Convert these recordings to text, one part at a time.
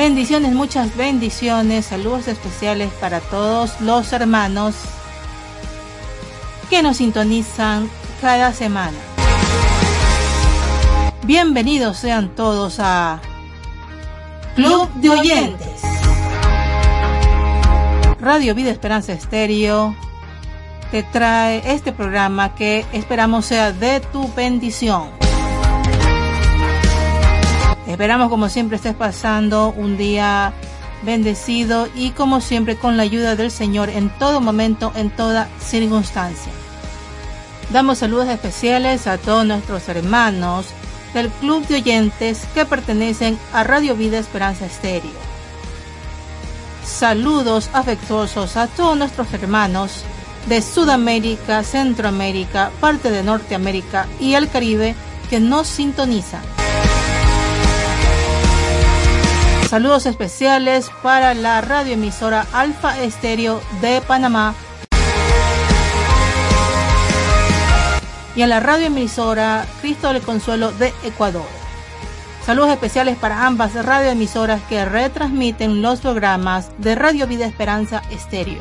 Bendiciones, muchas bendiciones, saludos especiales para todos los hermanos que nos sintonizan cada semana. Bienvenidos sean todos a Club de Oyentes. Radio Vida Esperanza Estéreo te trae este programa que esperamos sea de tu bendición. Esperamos como siempre estés pasando un día bendecido y como siempre con la ayuda del Señor en todo momento, en toda circunstancia. Damos saludos especiales a todos nuestros hermanos del Club de Oyentes que pertenecen a Radio Vida Esperanza Estéreo. Saludos afectuosos a todos nuestros hermanos de Sudamérica, Centroamérica, parte de Norteamérica y el Caribe que nos sintonizan. Saludos especiales para la radioemisora Alfa Estéreo de Panamá y a la radioemisora Cristo del Consuelo de Ecuador. Saludos especiales para ambas radioemisoras que retransmiten los programas de Radio Vida Esperanza Estéreo.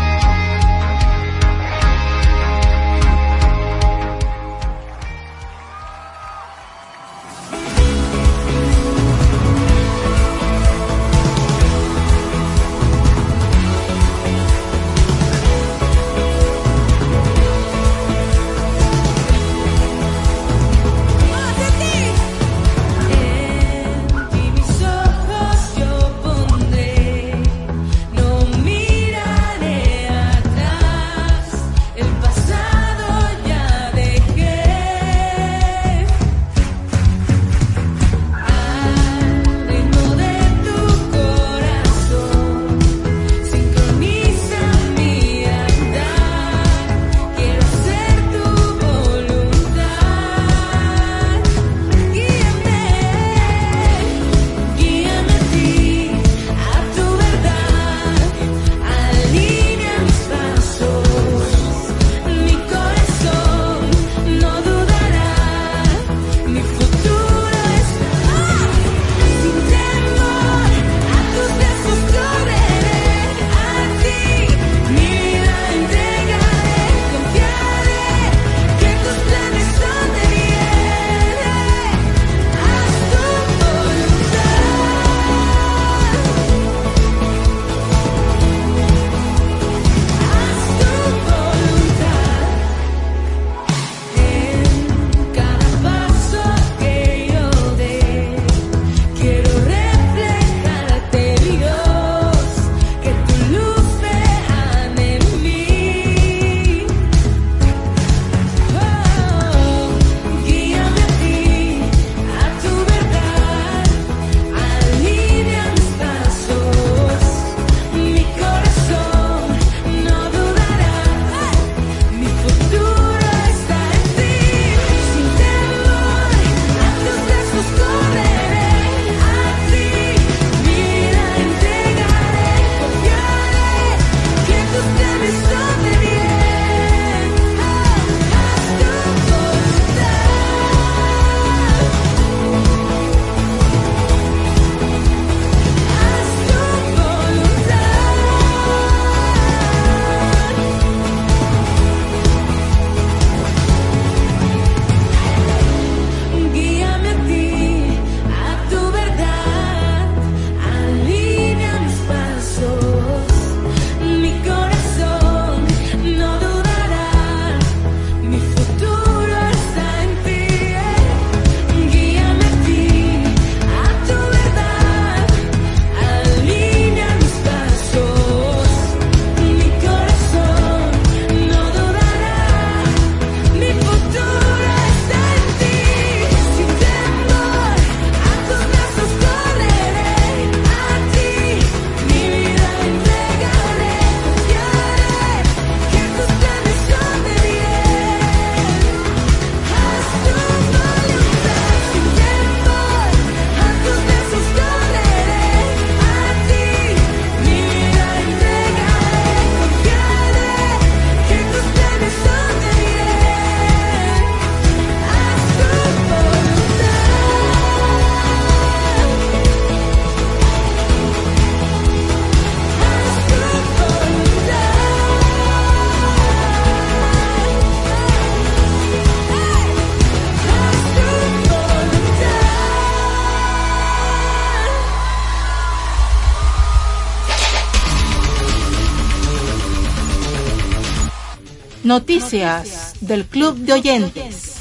Noticias del Club de Oyentes.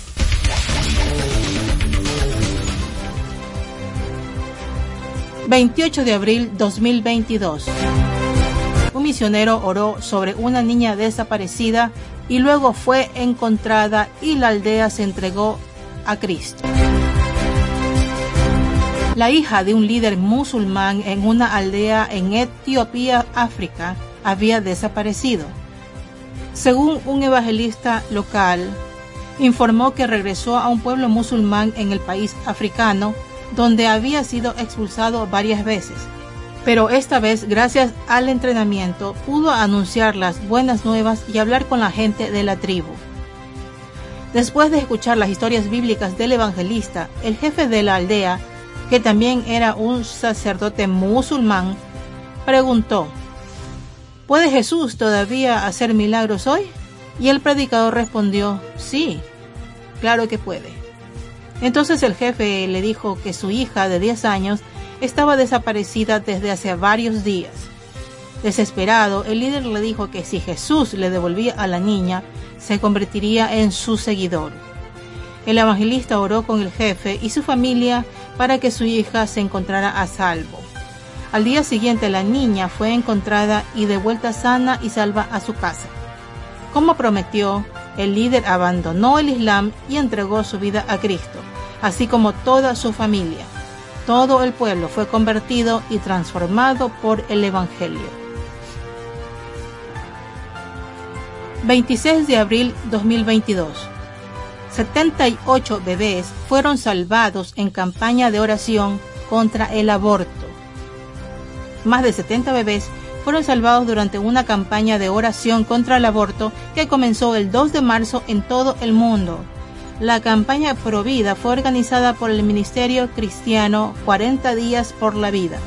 ...28 de abril 2022... Un misionero oró sobre una niña desaparecida... ...y luego fue encontrada... ...y la aldea se entregó a Cristo. La hija de un líder musulmán en una aldea en Etiopía, África, había desaparecido. Según un evangelista local, informó que regresó a un pueblo musulmán en el país africano, donde había sido expulsado varias veces. Pero esta vez, gracias al entrenamiento, pudo anunciar las buenas nuevas y hablar con la gente de la tribu. Después de escuchar las historias bíblicas del evangelista, el jefe de la aldea, que también era un sacerdote musulmán, preguntó, ¿Puede Jesús todavía hacer milagros hoy? Y el predicador respondió, sí, claro que puede. Entonces el jefe le dijo que su hija de 10 años estaba desaparecida desde hace varios días. Desesperado, el líder le dijo que si Jesús le devolvía a la niña, se convertiría en su seguidor. El evangelista oró con el jefe y su familia para que su hija se encontrara a salvo. Al día siguiente la niña fue encontrada y devuelta sana y salva a su casa. Como prometió, el líder abandonó el Islam y entregó su vida a Cristo, así como toda su familia. Todo el pueblo fue convertido y transformado por el Evangelio. 26 de abril 2022. 78 bebés fueron salvados en campaña de oración contra el aborto más de 70 bebés fueron salvados durante una campaña de oración contra el aborto que comenzó el 2 de marzo en todo el mundo. La campaña Provida fue organizada por el Ministerio Cristiano 40 Días por la Vida,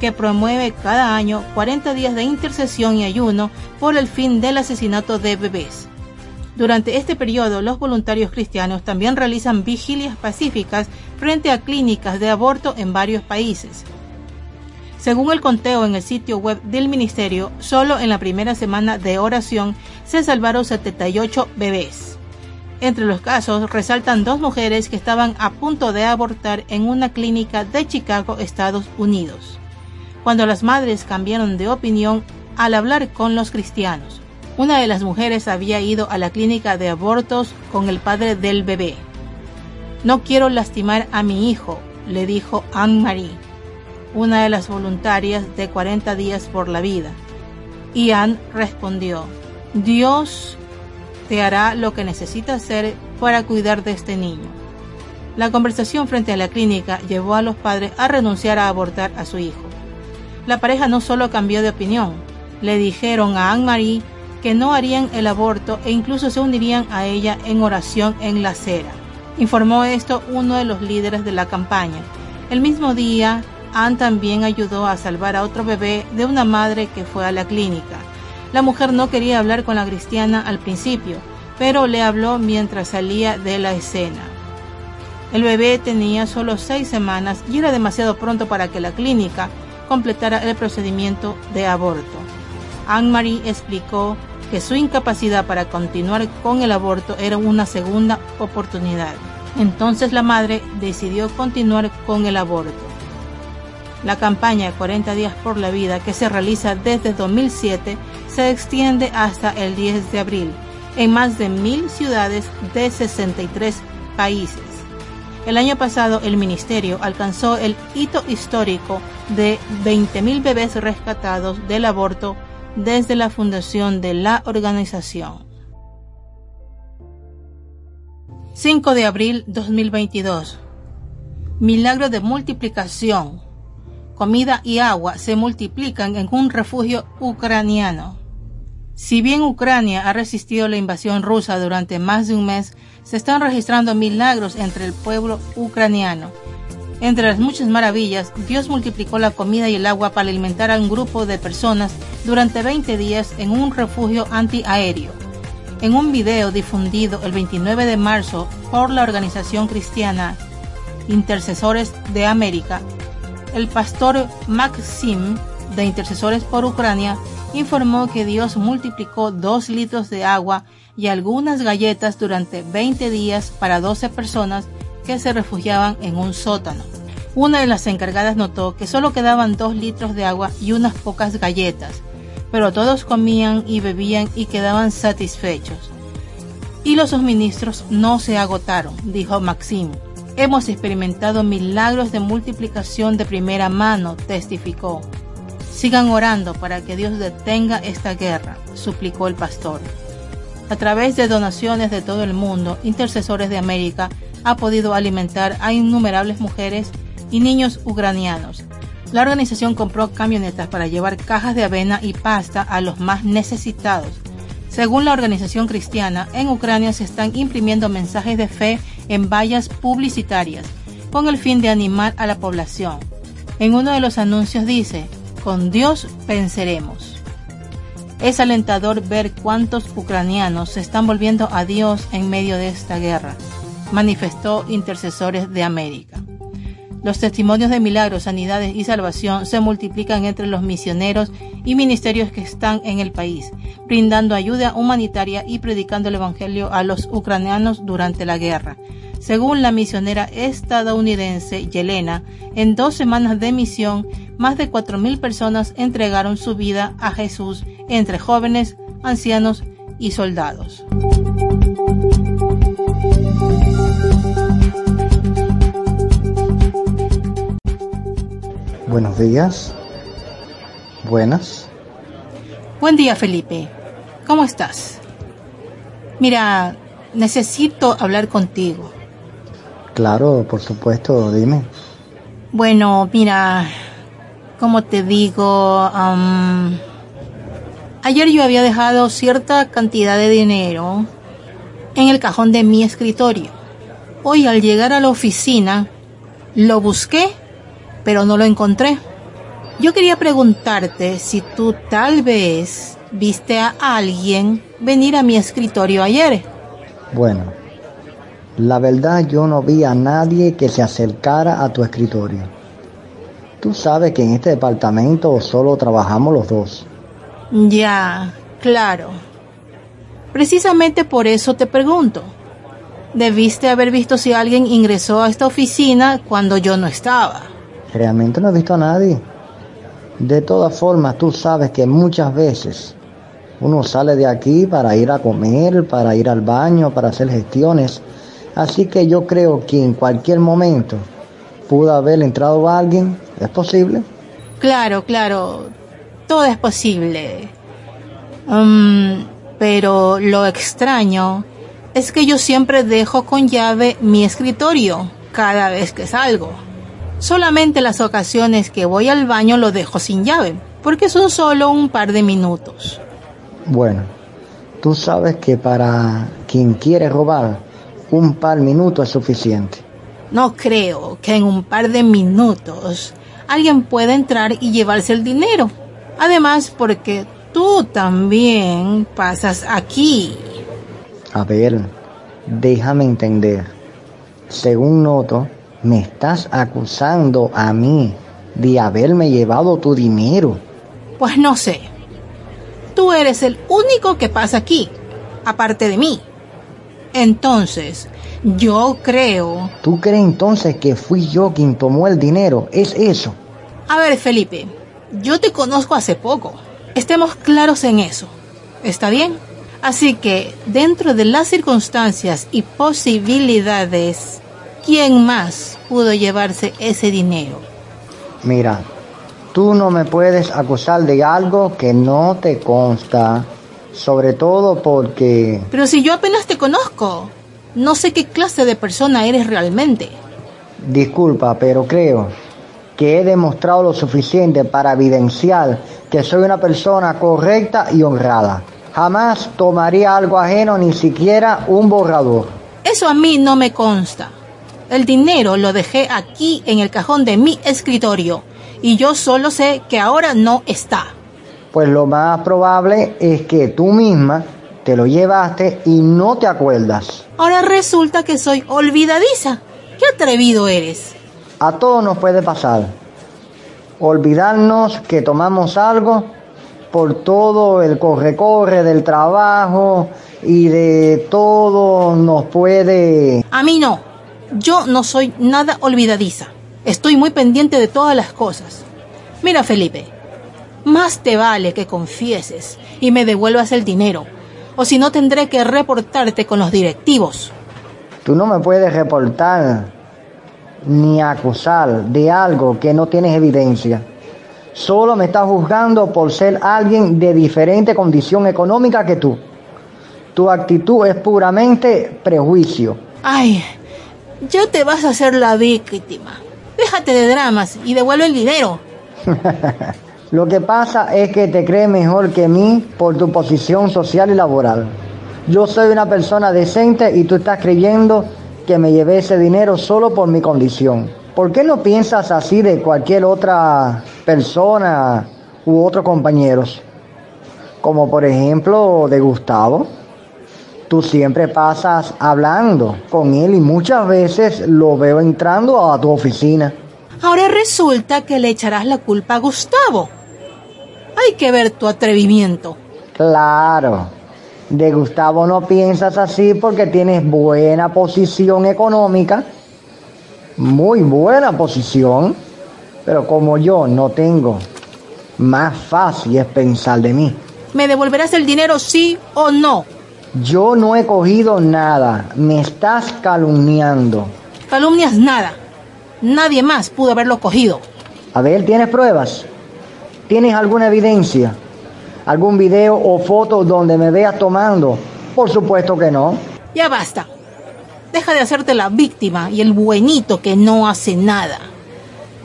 que promueve cada año 40 días de intercesión y ayuno por el fin del asesinato de bebés. Durante este periodo, los voluntarios cristianos también realizan vigilias pacíficas frente a clínicas de aborto en varios países. Según el conteo en el sitio web del ministerio, solo en la primera semana de oración se salvaron 78 bebés. Entre los casos resaltan dos mujeres que estaban a punto de abortar en una clínica de Chicago, Estados Unidos. Cuando las madres cambiaron de opinión al hablar con los cristianos, una de las mujeres había ido a la clínica de abortos con el padre del bebé. No quiero lastimar a mi hijo, le dijo Anne-Marie una de las voluntarias de 40 días por la vida. Y Anne respondió, Dios te hará lo que necesita hacer para cuidar de este niño. La conversación frente a la clínica llevó a los padres a renunciar a abortar a su hijo. La pareja no solo cambió de opinión, le dijeron a Anne-Marie que no harían el aborto e incluso se unirían a ella en oración en la acera. Informó esto uno de los líderes de la campaña. El mismo día, Anne también ayudó a salvar a otro bebé de una madre que fue a la clínica. La mujer no quería hablar con la cristiana al principio, pero le habló mientras salía de la escena. El bebé tenía solo seis semanas y era demasiado pronto para que la clínica completara el procedimiento de aborto. Anne-Marie explicó que su incapacidad para continuar con el aborto era una segunda oportunidad. Entonces la madre decidió continuar con el aborto. La campaña 40 días por la vida que se realiza desde 2007 se extiende hasta el 10 de abril en más de mil ciudades de 63 países. El año pasado el ministerio alcanzó el hito histórico de 20.000 bebés rescatados del aborto desde la fundación de la organización. 5 de abril 2022. Milagro de multiplicación comida y agua se multiplican en un refugio ucraniano. Si bien Ucrania ha resistido la invasión rusa durante más de un mes, se están registrando milagros entre el pueblo ucraniano. Entre las muchas maravillas, Dios multiplicó la comida y el agua para alimentar a un grupo de personas durante 20 días en un refugio antiaéreo. En un video difundido el 29 de marzo por la organización cristiana Intercesores de América, el pastor Maxim de Intercesores por Ucrania informó que Dios multiplicó dos litros de agua y algunas galletas durante 20 días para 12 personas que se refugiaban en un sótano. Una de las encargadas notó que solo quedaban dos litros de agua y unas pocas galletas, pero todos comían y bebían y quedaban satisfechos. Y los suministros no se agotaron, dijo Maxim. Hemos experimentado milagros de multiplicación de primera mano, testificó. Sigan orando para que Dios detenga esta guerra, suplicó el pastor. A través de donaciones de todo el mundo, Intercesores de América ha podido alimentar a innumerables mujeres y niños ucranianos. La organización compró camionetas para llevar cajas de avena y pasta a los más necesitados. Según la organización cristiana, en Ucrania se están imprimiendo mensajes de fe en vallas publicitarias con el fin de animar a la población. En uno de los anuncios dice, con Dios venceremos. Es alentador ver cuántos ucranianos se están volviendo a Dios en medio de esta guerra, manifestó Intercesores de América. Los testimonios de milagros, sanidades y salvación se multiplican entre los misioneros y ministerios que están en el país, brindando ayuda humanitaria y predicando el Evangelio a los ucranianos durante la guerra. Según la misionera estadounidense Yelena, en dos semanas de misión, más de 4.000 personas entregaron su vida a Jesús entre jóvenes, ancianos y soldados. Buenos días. Buenas. Buen día, Felipe. ¿Cómo estás? Mira, necesito hablar contigo. Claro, por supuesto, dime. Bueno, mira, como te digo, ayer yo había dejado cierta cantidad de dinero en el cajón de mi escritorio. Hoy al llegar a la oficina, lo busqué pero no lo encontré. Yo quería preguntarte si tú tal vez viste a alguien venir a mi escritorio ayer. Bueno, la verdad yo no vi a nadie que se acercara a tu escritorio. Tú sabes que en este departamento solo trabajamos los dos. Ya, claro. Precisamente por eso te pregunto. Debiste haber visto si alguien ingresó a esta oficina cuando yo no estaba. Realmente no he visto a nadie. De todas formas, tú sabes que muchas veces uno sale de aquí para ir a comer, para ir al baño, para hacer gestiones. Así que yo creo que en cualquier momento pudo haber entrado alguien. ¿Es posible? Claro, claro. Todo es posible. Um, pero lo extraño es que yo siempre dejo con llave mi escritorio cada vez que salgo. Solamente las ocasiones que voy al baño lo dejo sin llave, porque son solo un par de minutos. Bueno, tú sabes que para quien quiere robar, un par de minutos es suficiente. No creo que en un par de minutos alguien pueda entrar y llevarse el dinero. Además, porque tú también pasas aquí. A ver, déjame entender. Según noto, me estás acusando a mí de haberme llevado tu dinero. Pues no sé. Tú eres el único que pasa aquí, aparte de mí. Entonces, yo creo... ¿Tú crees entonces que fui yo quien tomó el dinero? ¿Es eso? A ver, Felipe, yo te conozco hace poco. Estemos claros en eso. ¿Está bien? Así que, dentro de las circunstancias y posibilidades ¿quién más pudo llevarse ese dinero? Mira, tú no me puedes acusar de algo que no te consta, sobre todo porque... Pero si yo apenas te conozco, no sé qué clase de persona eres realmente. Disculpa, pero creo que he demostrado lo suficiente para evidenciar que soy una persona correcta y honrada. Jamás tomaría algo ajeno, ni siquiera un borrador. Eso a mí no me consta. El dinero lo dejé aquí en el cajón de mi escritorio y yo solo sé que ahora no está. Pues lo más probable es que tú misma te lo llevaste y no te acuerdas. Ahora resulta que soy olvidadiza. ¿Qué atrevido eres? A todos nos puede pasar. Olvidarnos que tomamos algo por todo el corre-corre del trabajo y de todo nos puede... A mí no. Yo no soy nada olvidadiza. Estoy muy pendiente de todas las cosas. Mira, Felipe, más te vale que confieses y me devuelvas el dinero, o si no tendré que reportarte con los directivos. Tú no me puedes reportar ni acusar de algo que no tienes evidencia. Solo me estás juzgando por ser alguien de diferente condición económica que tú. Tu actitud es puramente prejuicio. Ay, ya te vas a hacer la víctima. Déjate de dramas y devuelve el dinero. Lo que pasa es que te crees mejor que mí por tu posición social y laboral. Yo soy una persona decente y tú estás creyendo que me llevé ese dinero solo por mi condición. ¿Por qué no piensas así de cualquier otra persona u otros compañeros? Como por ejemplo de Gustavo. Tú siempre pasas hablando con él y muchas veces lo veo entrando a tu oficina. Ahora resulta que le echarás la culpa a Gustavo. Hay que ver tu atrevimiento. Claro, de Gustavo no piensas así porque tienes buena posición económica, muy buena posición, pero como yo no tengo, más fácil es pensar de mí. ¿Me devolverás el dinero sí o no? Yo no he cogido nada, me estás calumniando. Calumnias nada. Nadie más pudo haberlo cogido. A ver, ¿tienes pruebas? ¿Tienes alguna evidencia? ¿Algún video o foto donde me veas tomando? Por supuesto que no. Ya basta. Deja de hacerte la víctima y el buenito que no hace nada.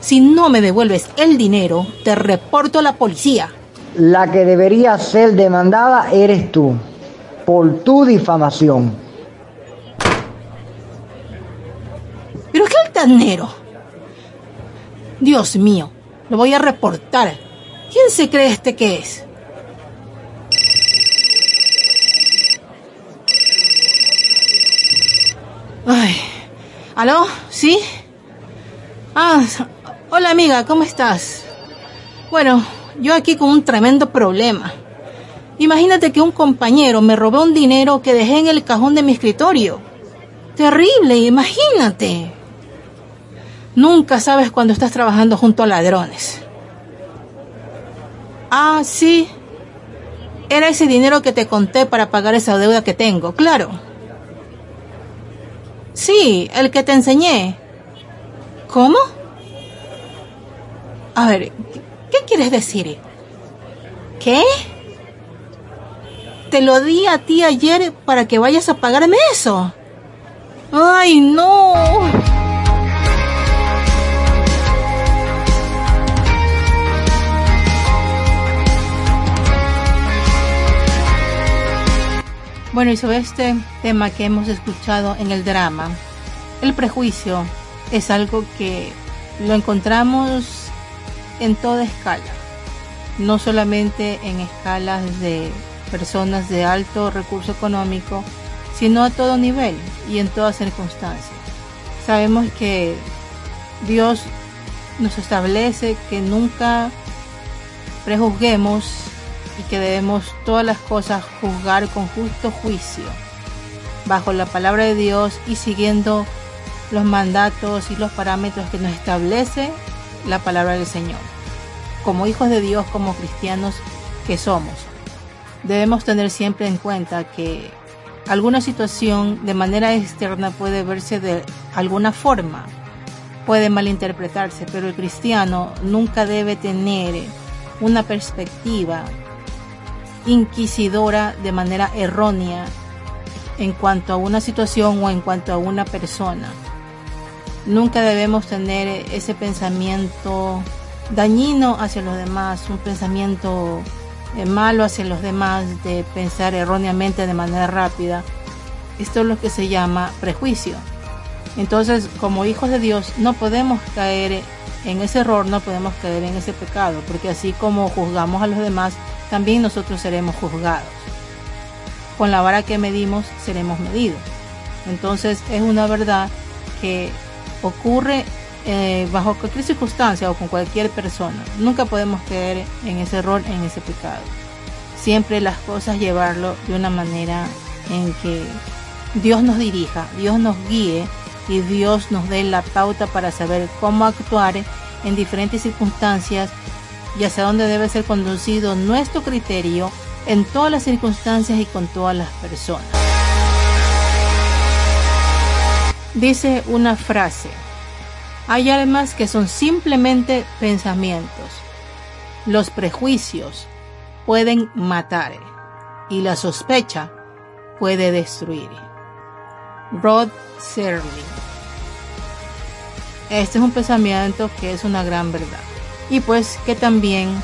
Si no me devuelves el dinero, te reporto a la policía. La que debería ser demandada eres tú, por tu difamación. Pero qué altanero. Dios mío, lo voy a reportar. ¿Quién se cree este que es? Ay, ¿aló? ¿Sí? Ah, hola amiga, ¿cómo estás? Bueno, yo aquí con un tremendo problema. Imagínate que un compañero me robó un dinero que dejé en el cajón de mi escritorio. Terrible, imagínate. Nunca sabes cuando estás trabajando junto a ladrones. Ah, sí. Era ese dinero que te conté para pagar esa deuda que tengo, claro. Sí, el que te enseñé. ¿Cómo? A ver, ¿qué quieres decir? ¿Qué? Te lo di a ti ayer para que vayas a pagarme eso. ¡Ay, no! Bueno, y sobre este tema que hemos escuchado en el drama, el prejuicio es algo que lo encontramos en toda escala, no solamente en escalas de personas de alto recurso económico, sino a todo nivel y en todas circunstancias. Sabemos que Dios nos establece que nunca prejuzguemos y que debemos todas las cosas juzgar con justo juicio, bajo la palabra de Dios y siguiendo los mandatos y los parámetros que nos establece la palabra del Señor. Como hijos de Dios, como cristianos que somos, debemos tener siempre en cuenta que alguna situación de manera externa puede verse de alguna forma, puede malinterpretarse, pero el cristiano nunca debe tener una perspectiva inquisidora de manera errónea en cuanto a una situación o en cuanto a una persona. Nunca debemos tener ese pensamiento dañino hacia los demás, un pensamiento malo hacia los demás, de pensar erróneamente de manera rápida. Esto es lo que se llama prejuicio. Entonces, como hijos de Dios, no podemos caer en ese error, no podemos caer en ese pecado, porque así como juzgamos a los demás, también nosotros seremos juzgados. Con la vara que medimos, seremos medidos. Entonces es una verdad que ocurre eh, bajo cualquier circunstancia o con cualquier persona. Nunca podemos caer en ese error, en ese pecado. Siempre las cosas llevarlo de una manera en que Dios nos dirija, Dios nos guíe y Dios nos dé la pauta para saber cómo actuar en diferentes circunstancias y hacia dónde debe ser conducido nuestro criterio en todas las circunstancias y con todas las personas. Dice una frase, hay almas que son simplemente pensamientos. Los prejuicios pueden matar y la sospecha puede destruir. Rod Serling. Este es un pensamiento que es una gran verdad y pues que también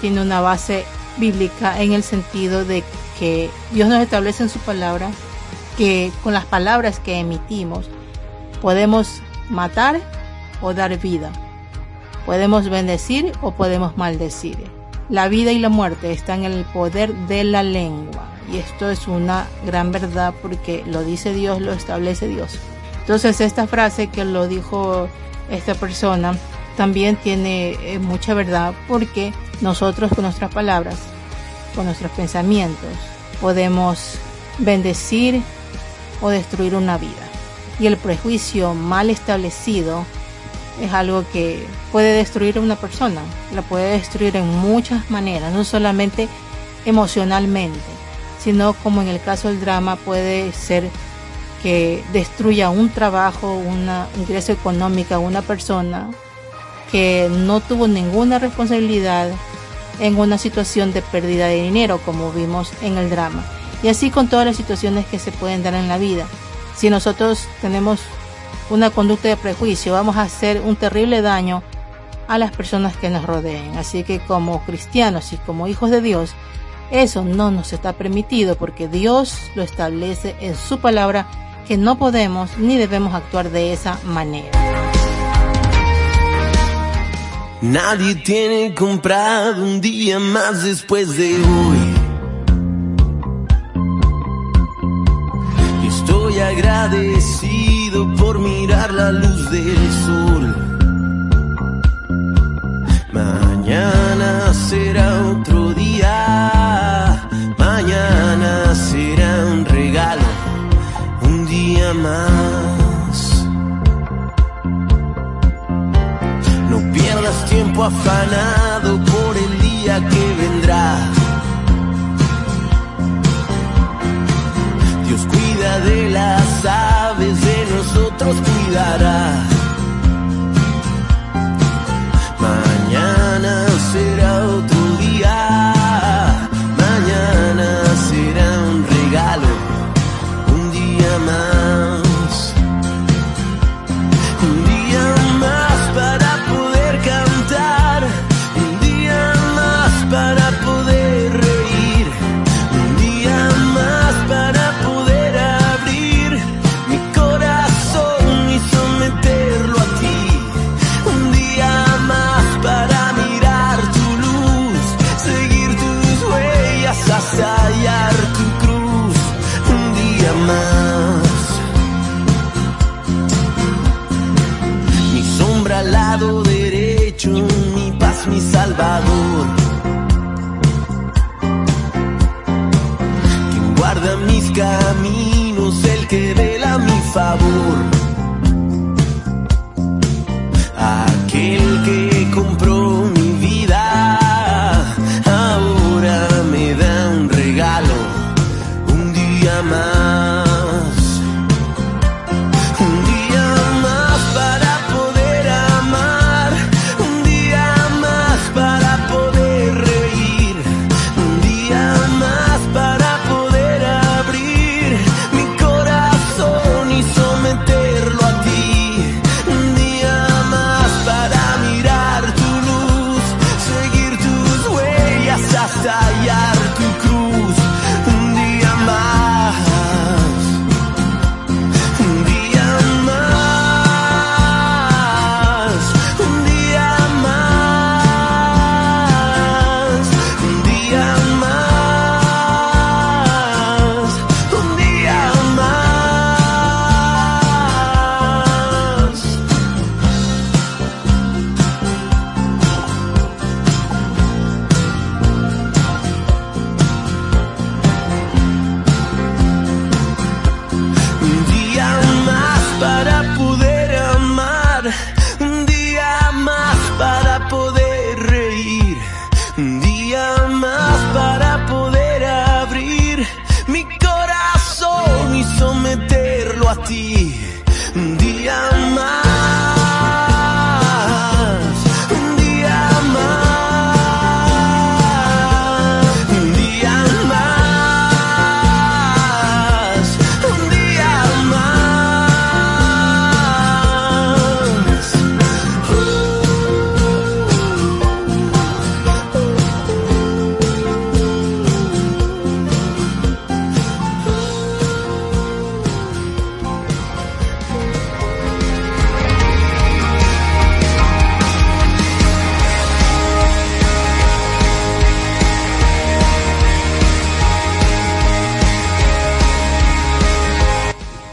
tiene una base bíblica en el sentido de que Dios nos establece en su palabra que con las palabras que emitimos podemos matar o dar vida, podemos bendecir o podemos maldecir. La vida y la muerte están en el poder de la lengua y esto es una gran verdad porque lo dice Dios, lo establece Dios. Entonces esta frase que lo dijo esta persona también tiene eh, mucha verdad porque nosotros con nuestras palabras, con nuestros pensamientos, podemos bendecir o destruir una vida. Y el prejuicio mal establecido es algo que puede destruir a una persona, la puede destruir en muchas maneras, no solamente emocionalmente, sino como en el caso del drama puede ser que destruya un trabajo, un ingreso económico una persona que no tuvo ninguna responsabilidad en una situación de pérdida de dinero, como vimos en el drama. Y así con todas las situaciones que se pueden dar en la vida. Si nosotros tenemos una conducta de prejuicio, vamos a hacer un terrible daño a las personas que nos rodeen. Así que como cristianos y como hijos de Dios, eso no nos está permitido porque Dios lo establece en su palabra que no podemos ni debemos actuar de esa manera. Nadie tiene comprado un día más después de hoy. Estoy agradecido la luz del sol. Mañana será otro día, mañana será un regalo, un día más. No pierdas tiempo afanado por el día que vendrá. Dios cuida de las aves, de nosotros julgará.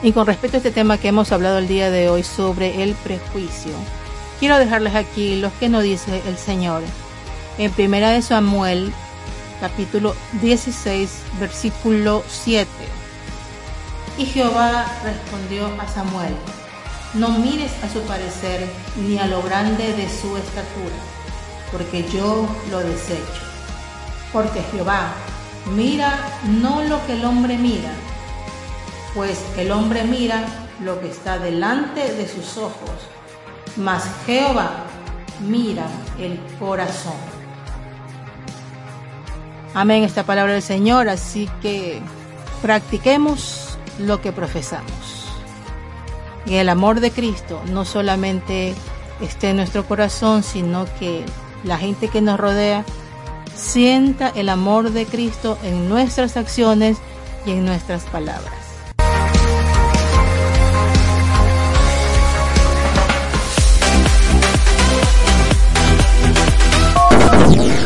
Y con respecto a este tema que hemos hablado el día de hoy sobre el prejuicio, quiero dejarles aquí lo que nos dice el Señor. En primera de Samuel, capítulo 16, versículo 7. Y Jehová respondió a Samuel, no mires a su parecer ni a lo grande de su estatura, porque yo lo desecho. Porque Jehová mira no lo que el hombre mira, pues el hombre mira lo que está delante de sus ojos, mas Jehová mira el corazón. Amén esta palabra del Señor, así que practiquemos lo que profesamos. Y el amor de Cristo no solamente esté en nuestro corazón, sino que la gente que nos rodea sienta el amor de Cristo en nuestras acciones y en nuestras palabras.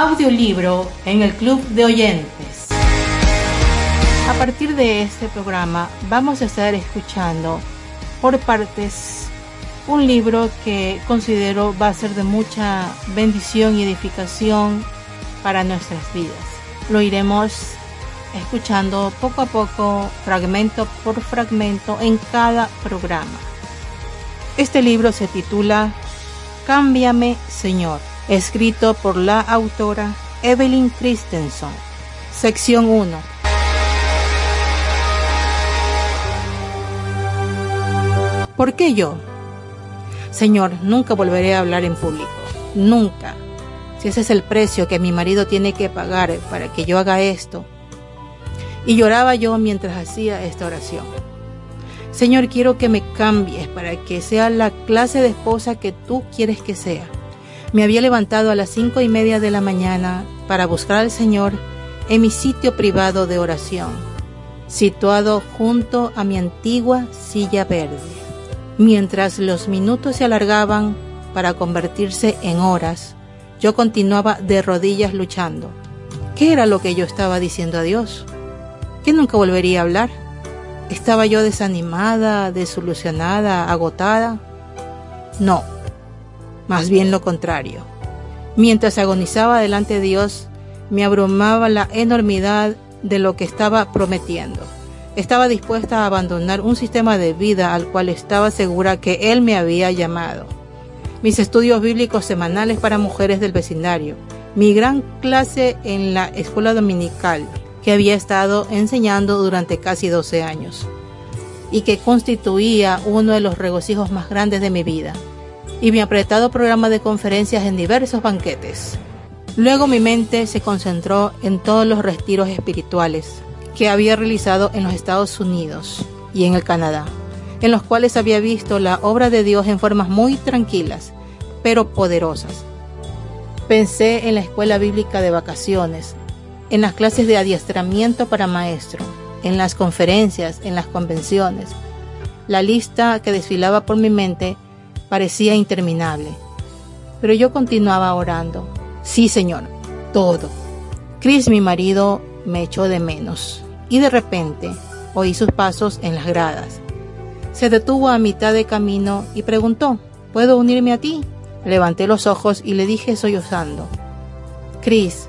Audiolibro en el Club de Oyentes. A partir de este programa vamos a estar escuchando por partes un libro que considero va a ser de mucha bendición y edificación para nuestras vidas. Lo iremos escuchando poco a poco, fragmento por fragmento, en cada programa. Este libro se titula Cámbiame, Señor, escrito por la autora Evelyn Christensen. Sección 1. ¿Por qué yo? Señor, nunca volveré a hablar en público. Nunca. Si ese es el precio que mi marido tiene que pagar para que yo haga esto. Y lloraba yo mientras hacía esta oración. Señor, quiero que me cambies para que sea la clase de esposa que tú quieres que sea. Me había levantado a las cinco y media de la mañana para buscar al Señor en mi sitio privado de oración, situado junto a mi antigua silla verde. Mientras los minutos se alargaban para convertirse en horas, yo continuaba de rodillas luchando. ¿Qué era lo que yo estaba diciendo a Dios? ¿Que nunca volvería a hablar? ¿Estaba yo desanimada, desilusionada, agotada? No, más bien lo contrario. Mientras agonizaba delante de Dios, me abrumaba la enormidad de lo que estaba prometiendo. Estaba dispuesta a abandonar un sistema de vida al cual estaba segura que Él me había llamado. Mis estudios bíblicos semanales para mujeres del vecindario, mi gran clase en la escuela dominical que había estado enseñando durante casi 12 años y que constituía uno de los regocijos más grandes de mi vida, y mi apretado programa de conferencias en diversos banquetes. Luego mi mente se concentró en todos los retiros espirituales que había realizado en los Estados Unidos y en el Canadá, en los cuales había visto la obra de Dios en formas muy tranquilas, pero poderosas. Pensé en la escuela bíblica de vacaciones, en las clases de adiestramiento para maestro, en las conferencias, en las convenciones. La lista que desfilaba por mi mente parecía interminable. Pero yo continuaba orando. Sí, Señor, todo. Chris, mi marido, me echó de menos. Y de repente oí sus pasos en las gradas. Se detuvo a mitad de camino y preguntó, ¿puedo unirme a ti? Levanté los ojos y le dije sollozando, Chris,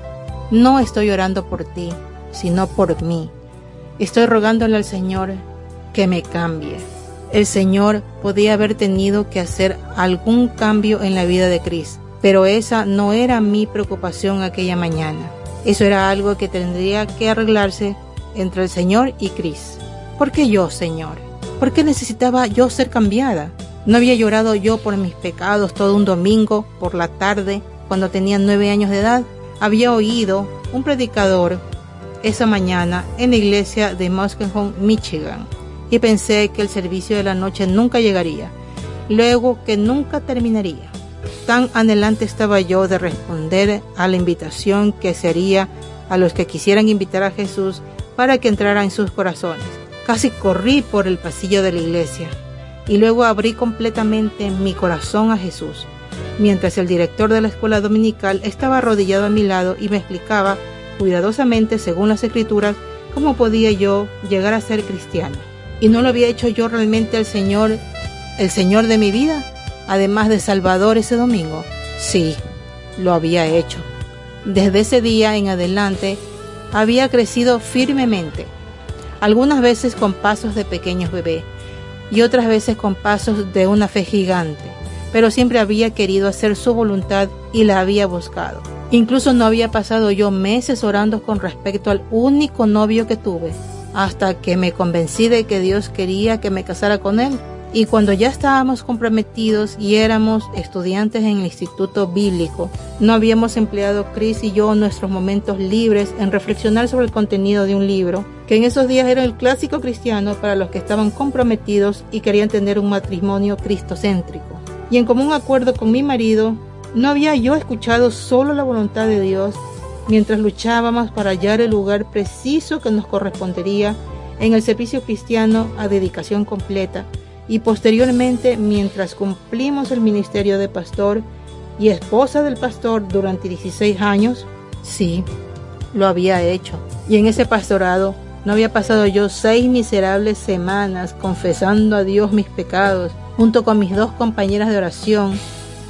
no estoy orando por ti, sino por mí. Estoy rogándole al Señor que me cambie. El Señor podía haber tenido que hacer algún cambio en la vida de Chris, pero esa no era mi preocupación aquella mañana. Eso era algo que tendría que arreglarse entre el Señor y Chris. ¿Por qué yo, Señor? ¿Por qué necesitaba yo ser cambiada? ¿No había llorado yo por mis pecados todo un domingo por la tarde cuando tenía nueve años de edad? Había oído un predicador esa mañana en la iglesia de Muskegon, Michigan, y pensé que el servicio de la noche nunca llegaría, luego que nunca terminaría. Tan anhelante estaba yo de responder a la invitación que se haría a los que quisieran invitar a Jesús para que entrara en sus corazones. Casi corrí por el pasillo de la iglesia y luego abrí completamente mi corazón a Jesús, mientras el director de la escuela dominical estaba arrodillado a mi lado y me explicaba cuidadosamente según las escrituras cómo podía yo llegar a ser cristiano. ¿Y no lo había hecho yo realmente el Señor, el Señor de mi vida, además de Salvador ese domingo? Sí, lo había hecho. Desde ese día en adelante había crecido firmemente, algunas veces con pasos de pequeños bebés y otras veces con pasos de una fe gigante, pero siempre había querido hacer su voluntad y la había buscado. Incluso no había pasado yo meses orando con respecto al único novio que tuve, hasta que me convencí de que Dios quería que me casara con él. Y cuando ya estábamos comprometidos y éramos estudiantes en el Instituto Bíblico, no habíamos empleado Chris y yo nuestros momentos libres en reflexionar sobre el contenido de un libro, que en esos días era el clásico cristiano para los que estaban comprometidos y querían tener un matrimonio cristocéntrico. Y en común acuerdo con mi marido, no había yo escuchado solo la voluntad de Dios mientras luchábamos para hallar el lugar preciso que nos correspondería en el servicio cristiano a dedicación completa y posteriormente mientras cumplimos el ministerio de pastor y esposa del pastor durante 16 años, sí, lo había hecho. Y en ese pastorado no había pasado yo seis miserables semanas confesando a Dios mis pecados junto con mis dos compañeras de oración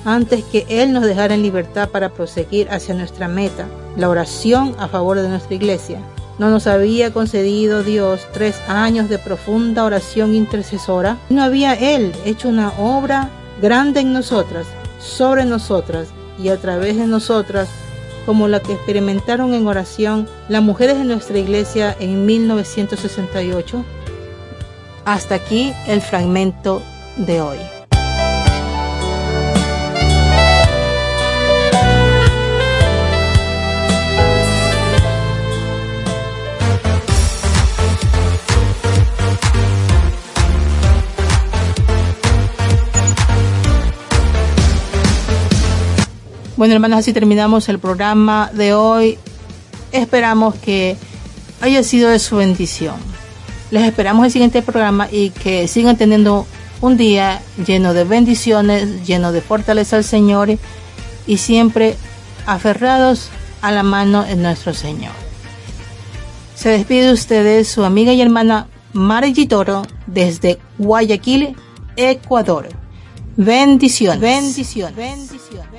antes que Él nos dejara en libertad para proseguir hacia nuestra meta, la oración a favor de nuestra iglesia. No nos había concedido Dios tres años de profunda oración intercesora. No había Él hecho una obra grande en nosotras, sobre nosotras y a través de nosotras, como la que experimentaron en oración las mujeres de nuestra iglesia en 1968. Hasta aquí el fragmento de hoy. Bueno, hermanas, así terminamos el programa de hoy. Esperamos que haya sido de su bendición. Les esperamos el siguiente programa y que sigan teniendo un día lleno de bendiciones, lleno de fortaleza al Señor y siempre aferrados a la mano de nuestro Señor. Se despide de ustedes su amiga y hermana Margie Toro desde Guayaquil, Ecuador. Bendiciones. Bendiciones. Bendiciones.